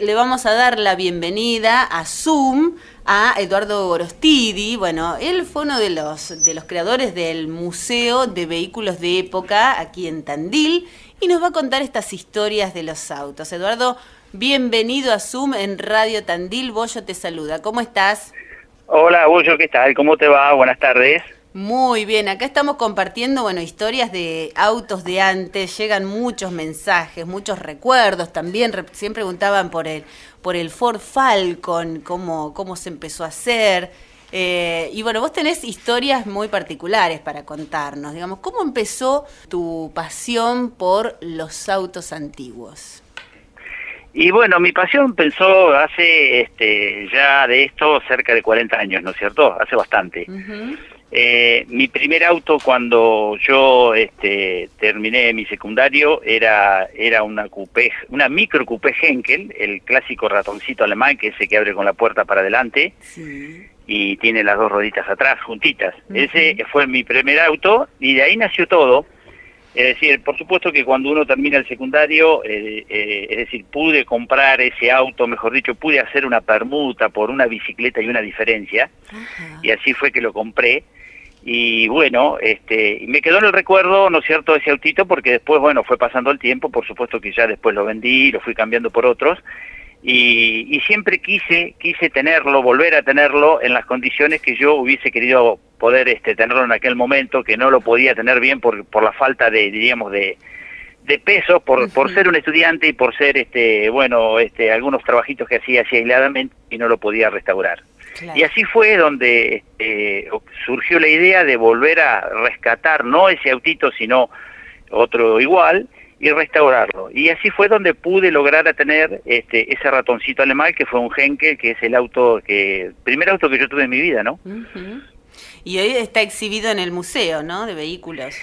Le vamos a dar la bienvenida a Zoom a Eduardo Gorostidi. Bueno, él fue uno de los, de los creadores del Museo de Vehículos de Época aquí en Tandil y nos va a contar estas historias de los autos. Eduardo, bienvenido a Zoom en Radio Tandil. Bollo te saluda. ¿Cómo estás? Hola, Bollo, ¿qué tal? ¿Cómo te va? Buenas tardes. Muy bien, acá estamos compartiendo, bueno, historias de autos de antes, llegan muchos mensajes, muchos recuerdos también, recién preguntaban por el, por el Ford Falcon, cómo, cómo se empezó a hacer, eh, y bueno, vos tenés historias muy particulares para contarnos, digamos, ¿cómo empezó tu pasión por los autos antiguos? Y bueno, mi pasión pensó hace este, ya de esto cerca de 40 años, ¿no es cierto? Hace bastante. Eh, mi primer auto cuando yo este, terminé mi secundario era era una coupé, una micro coupé Henkel, el clásico ratoncito alemán que es ese que abre con la puerta para adelante y tiene las dos roditas atrás juntitas. Ese fue mi primer auto y de ahí nació todo. Es decir, por supuesto que cuando uno termina el secundario, eh, eh, es decir, pude comprar ese auto, mejor dicho, pude hacer una permuta por una bicicleta y una diferencia, y así fue que lo compré y bueno, este, me quedó en el recuerdo, ¿no es cierto?, ese autito, porque después, bueno, fue pasando el tiempo, por supuesto que ya después lo vendí, lo fui cambiando por otros, y, y siempre quise, quise tenerlo, volver a tenerlo en las condiciones que yo hubiese querido poder este, tenerlo en aquel momento, que no lo podía tener bien por, por la falta de, diríamos, de, de peso, por, por ser un estudiante y por ser, este, bueno, este, algunos trabajitos que hacía así aisladamente y no lo podía restaurar. Y así fue donde eh, surgió la idea de volver a rescatar, no ese autito, sino otro igual, y restaurarlo. Y así fue donde pude lograr tener este, ese ratoncito alemán, que fue un Henkel, que es el auto, que primer auto que yo tuve en mi vida, ¿no? Y hoy está exhibido en el museo, ¿no?, de vehículos.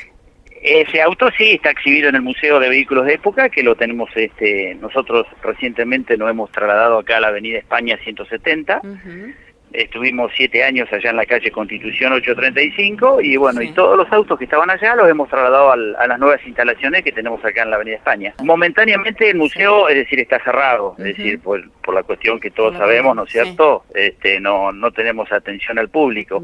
Ese auto sí está exhibido en el Museo de Vehículos de Época, que lo tenemos, este, nosotros recientemente nos hemos trasladado acá a la Avenida España 170 estuvimos siete años allá en la calle Constitución 835 y bueno, y todos los autos que estaban allá los hemos trasladado a las nuevas instalaciones que tenemos acá en la Avenida España. Momentáneamente el museo, es decir, está cerrado, es decir, por, la cuestión que todos sabemos, ¿no es cierto? Este, no, no tenemos atención al público.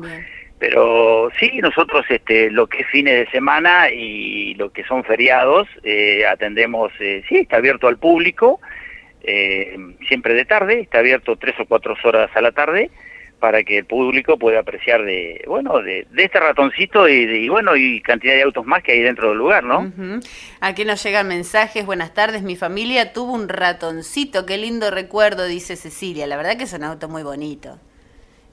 Pero sí, nosotros este, lo que es fines de semana y lo que son feriados, eh, atendemos, eh, sí, está abierto al público, eh, siempre de tarde, está abierto tres o cuatro horas a la tarde, para que el público pueda apreciar de bueno de, este ratoncito y, bueno y cantidad de autos más que hay dentro del lugar no aquí nos llegan mensajes. Buenas tardes mi familia tuvo un ratoncito. Qué lindo recuerdo dice Cecilia. La verdad que es un auto muy bonito.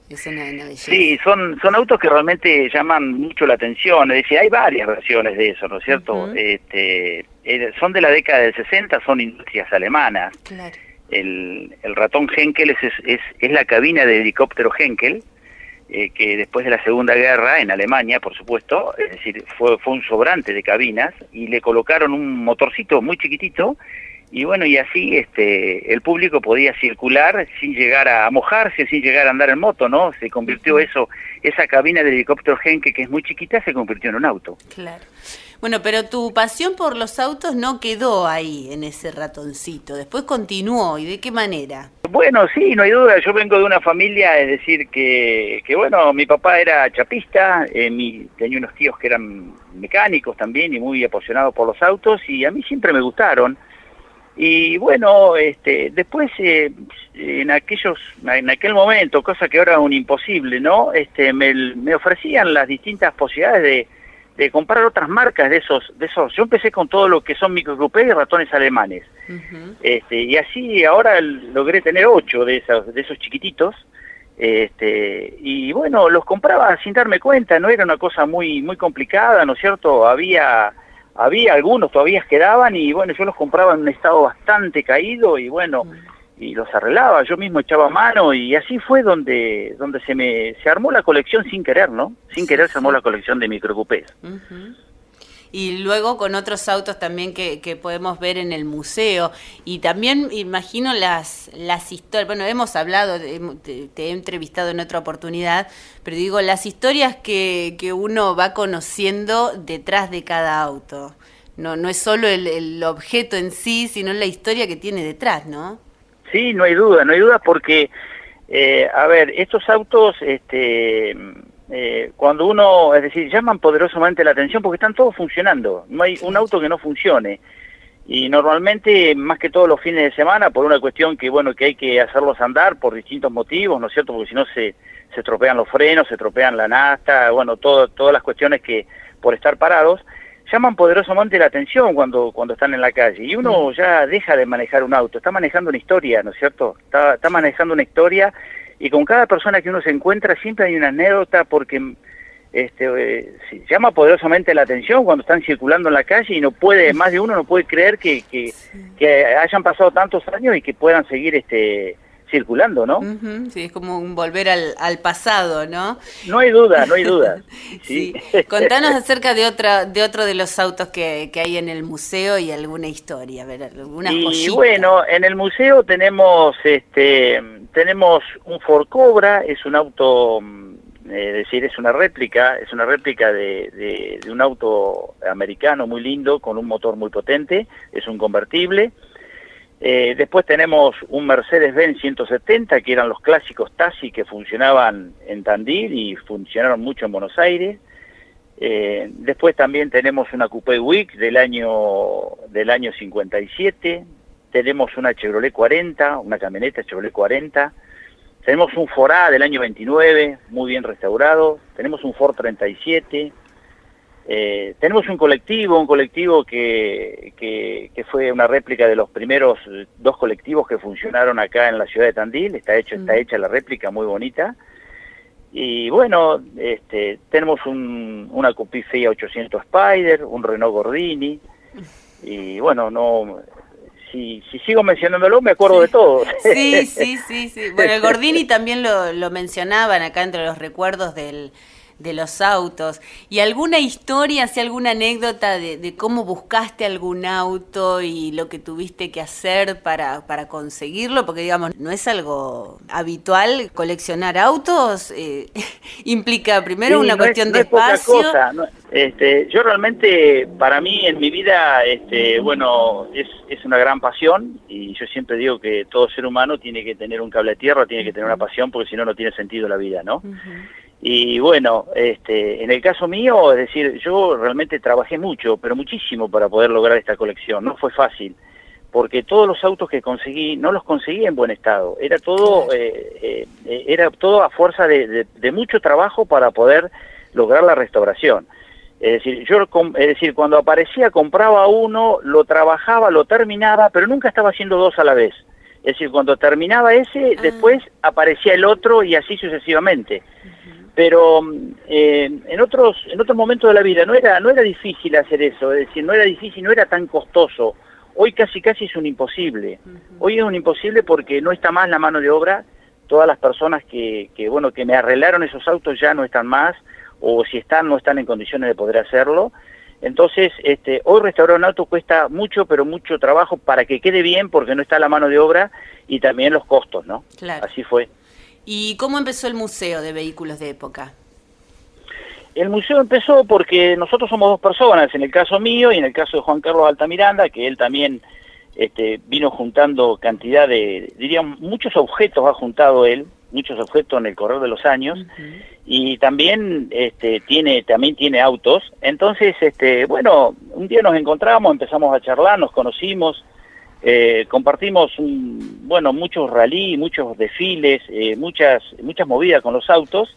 Es una, sí son son autos que realmente llaman mucho la atención. Es decir hay varias versiones de eso no es cierto este eh, son de la década del 60 son industrias alemanas. Claro el, ratón Henkel es, es, es, la cabina de helicóptero Henkel, eh, que después de la Segunda Guerra, en Alemania, por supuesto, es decir, fue, fue un sobrante de cabinas, y le colocaron un motorcito muy chiquitito, y bueno, y así este, el público podía circular sin llegar a mojarse, sin llegar a andar en moto, ¿no? Se convirtió eso, esa cabina de helicóptero Henkel, que es muy chiquita, se convirtió en un auto. Claro. Bueno, pero tu pasión por los autos no quedó ahí en ese ratoncito, después continuó, ¿y de qué manera? Bueno, sí, no hay duda, yo vengo de una familia, es decir, que, que bueno, mi papá era chapista, eh, mi, tenía unos tíos que eran mecánicos también y muy apasionados por los autos y a mí siempre me gustaron. Y bueno, este, después eh, en aquellos, en aquel momento, cosa que ahora es un imposible, ¿no? Este, me, me ofrecían las distintas posibilidades de de comprar otras marcas de esos, de esos. Yo empecé con todo lo que son microcoupés y ratones alemanes. este, y así ahora logré tener ocho de esos, de esos chiquititos. Este, y bueno, los compraba sin darme cuenta, no era una cosa muy, muy complicada, ¿no es cierto? Había, había algunos todavía quedaban y bueno, yo los compraba en un estado bastante caído y bueno, y los arreglaba, yo mismo echaba mano y así fue donde donde se me se armó la colección sin querer, ¿no? Sin querer se armó la colección de microcupés. Y luego con otros autos también que, podemos ver en el museo. Y también imagino las, las historias, bueno, hemos hablado, te, he entrevistado en otra oportunidad, pero digo, las historias que, que uno va conociendo detrás de cada auto. No, no es solo el objeto en sí, sino la historia que tiene detrás, ¿no? Sí, no hay duda, no hay duda porque, eh, a ver, estos autos, este, eh, cuando uno, es decir, llaman poderosamente la atención porque están todos funcionando, no hay un auto que no funcione. Y normalmente, más que todos los fines de semana, por una cuestión que, bueno, que hay que hacerlos andar por distintos motivos, ¿no es cierto? Porque si no se, se estropean los frenos, se estropean la nasta, bueno, todo, todas las cuestiones que, por estar parados, llaman poderosamente la atención cuando, cuando están en la calle. Y uno ya deja de manejar un auto, está manejando una historia, ¿no es cierto? Está, está manejando una historia y con cada persona que uno se encuentra siempre hay una anécdota porque este, eh, llama poderosamente la atención cuando están circulando en la calle y no puede, más de uno no puede creer que, que, que hayan pasado tantos años y que puedan seguir este circulando, ¿no? sí, es como un volver al, al, pasado, ¿no? No hay duda, no hay duda. sí. Contanos acerca de otra, de otro de los autos que, que hay en el museo y alguna historia, a ver, alguna Y bueno, en el museo tenemos, este, tenemos un Ford Cobra, es un auto, eh, es decir, es una réplica, es una réplica de, de, de un auto americano muy lindo con un motor muy potente, es un convertible. Eh, después tenemos un Mercedes-Benz 170, que eran los clásicos taxi que funcionaban en Tandil y funcionaron mucho en Buenos Aires. Eh, después también tenemos una Coupé Week del año, del año 57. Tenemos una Chevrolet 40, una camioneta Chevrolet 40. Tenemos un Ford A del año 29, muy bien restaurado. Tenemos un Ford 37. Eh, tenemos un colectivo, un colectivo que, que, fue una réplica de los primeros dos colectivos que funcionaron acá en la ciudad de Tandil, está hecho, está hecha la réplica muy bonita. Y bueno, este, tenemos un, una Coupé FIA 800 Spider, un Renault Gordini, y bueno, no, si, si sigo mencionándolo me acuerdo de todo. Sí, sí, sí, sí. Bueno, el Gordini también lo, lo mencionaban acá entre los recuerdos del de los autos. ¿Y alguna historia, si alguna anécdota de, cómo buscaste algún auto y lo que tuviste que hacer para, para conseguirlo? Porque, digamos, no es algo habitual coleccionar autos. Eh, implica primero una cuestión de espacio. este, yo realmente, para mí, en mi vida, este, bueno, es, es una gran pasión y yo siempre digo que todo ser humano tiene que tener un cable de tierra, tiene que tener una pasión porque si no, no tiene sentido la vida, ¿no? Y bueno, este, en el caso mío, es decir, yo realmente trabajé mucho, pero muchísimo para poder lograr esta colección. No fue fácil, porque todos los autos que conseguí no los conseguí en buen estado. Era todo, eh, eh, era todo a fuerza de, mucho trabajo para poder lograr la restauración. Es decir, yo, es decir, cuando aparecía compraba uno, lo trabajaba, lo terminaba, pero nunca estaba haciendo dos a la vez. Es decir, cuando terminaba ese, ah. después aparecía el otro y así sucesivamente pero eh, en otros en otros momentos de la vida no era no era difícil hacer eso es decir no era difícil no era tan costoso. Hoy casi casi es un imposible. Hoy es un imposible porque no está más la mano de obra. Todas las personas que, que bueno que me arreglaron esos autos ya no están más o si están no están en condiciones de poder hacerlo. Entonces este hoy restaurar un auto cuesta mucho pero mucho trabajo para que quede bien porque no está la mano de obra y también los costos no así fue ¿Y cómo empezó el Museo de Vehículos de Época? El museo empezó porque nosotros somos dos personas, en el caso mío y en el caso de Juan Carlos Altamiranda, que él también este, vino juntando cantidad de, diríamos, muchos objetos ha juntado él, muchos objetos en el correr de los años, y también este, tiene, también tiene autos. Entonces, este, bueno, un día nos encontramos, empezamos a charlar, nos conocimos, eh, compartimos un, bueno muchos rally, muchos desfiles, eh, muchas muchas movidas con los autos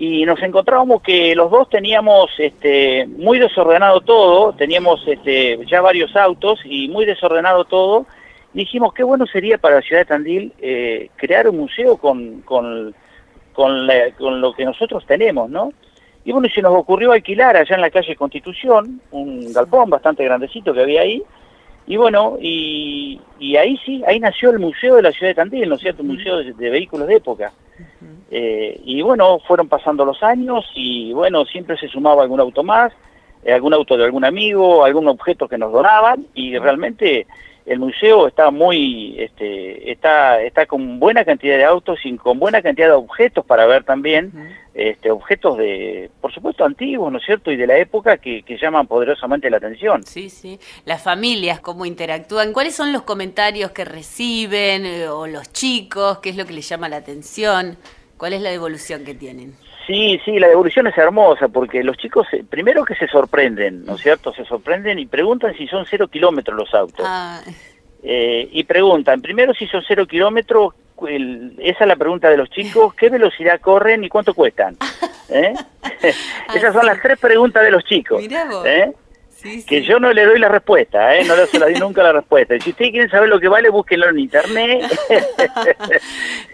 y nos encontrábamos que los dos teníamos este, muy desordenado todo, teníamos este, ya varios autos y muy desordenado todo. dijimos qué bueno sería para la ciudad de Tandil eh, crear un museo con, con, con, con lo que nosotros tenemos, ¿no? Y bueno, se nos ocurrió alquilar allá en la calle Constitución un galpón bastante grandecito que había ahí, y bueno, y, ahí sí, ahí nació el Museo de la Ciudad de Tandil, ¿no es cierto? Un museo de, vehículos de época. Eh, y bueno, fueron pasando los años y bueno, siempre se sumaba algún auto más, eh, algún auto de algún amigo, algún objeto que nos donaban y realmente el museo está muy, este, está, está con buena cantidad de autos y con buena cantidad de objetos para ver también, este, objetos de, por supuesto, antiguos, ¿no es cierto? Y de la época que, que llaman poderosamente la atención. Sí, sí. Las familias, cómo interactúan, ¿cuáles son los comentarios que reciben eh, o los chicos? ¿Qué es lo que les llama la atención? ¿Cuál es la devolución que tienen? Sí, sí, la devolución es hermosa porque los chicos, eh, primero que se sorprenden, ¿no es cierto? Se sorprenden y preguntan si son cero kilómetros los autos. Ah. Eh, y preguntan, primero si son cero kilómetros, esa es la pregunta de los chicos, ¿qué velocidad corren y cuánto cuestan? ¿Eh? Esas son las tres preguntas de los chicos. ¿eh? Que yo no le doy la respuesta, ¿eh? no le doy nunca la respuesta. Y si ustedes quieren saber lo que vale, búsquenlo en internet.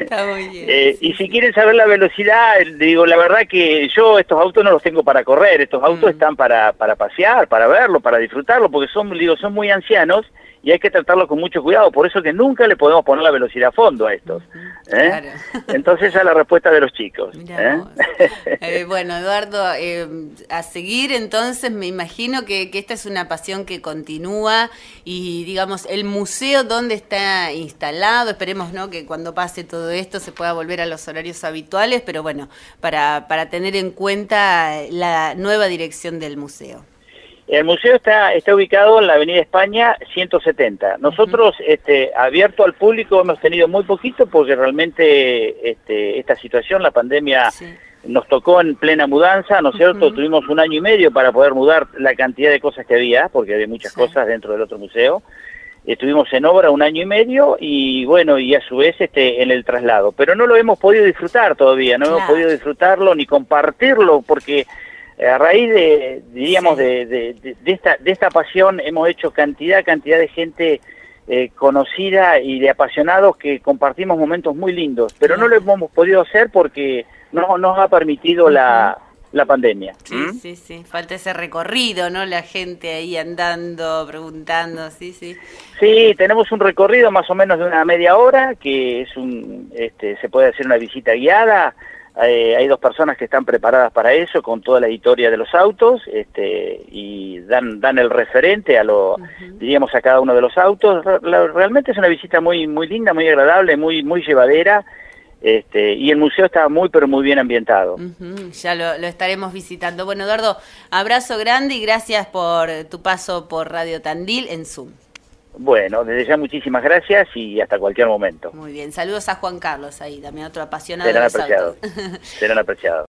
Eh, y si quieren saber la velocidad, digo, la verdad que yo estos autos no los tengo para correr, estos autos mm. están para, para pasear, para verlo, para disfrutarlo, porque son, digo, son muy ancianos y hay que tratarlo con mucho cuidado, por eso que nunca le podemos poner la velocidad a fondo a estos. ¿eh? Entonces esa es la respuesta de los chicos. ¿eh? Eh, bueno, Eduardo, a seguir entonces me imagino que, esta es una pasión que continúa y digamos, el museo donde está instalado, esperemos ¿no? que cuando pase todo esto se pueda volver a los horarios habituales, pero bueno, para, para tener en cuenta la nueva dirección del museo. El museo está, está ubicado en la Avenida España 170. Nosotros, este, abierto al público, hemos tenido muy poquito porque realmente este, esta situación, la pandemia, nos tocó en plena mudanza, ¿no es cierto? Tuvimos un año y medio para poder mudar la cantidad de cosas que había, porque había muchas cosas dentro del otro museo. Estuvimos en obra un año y medio y bueno, y a su vez este, en el traslado. Pero no lo hemos podido disfrutar todavía, no hemos podido disfrutarlo ni compartirlo porque a raíz de, diríamos, de, de, esta, de esta pasión hemos hecho cantidad, cantidad de gente eh, conocida y de apasionados que compartimos momentos muy lindos, pero no lo hemos podido hacer porque no nos ha permitido la, la pandemia. Sí, ¿Mm? sí, sí, falta ese recorrido, ¿no? La gente ahí andando, preguntando, sí, sí. Sí, tenemos un recorrido más o menos de una media hora, que es un, este, se puede hacer una visita guiada, eh, hay dos personas que están preparadas para eso, con toda la historia de los autos, este, y dan, dan el referente a lo, diríamos, a cada uno de los autos. realmente es una visita muy, muy linda, muy agradable, muy, muy llevadera, este, y el museo está muy, pero muy bien ambientado. Ya lo, lo, estaremos visitando. Bueno, Eduardo, abrazo grande y gracias por tu paso por Radio Tandil en Zoom. Bueno, desde ya muchísimas gracias y hasta cualquier momento. Muy bien, saludos a Juan Carlos ahí, también otro apasionado. Serán apreciados. Serán apreciados.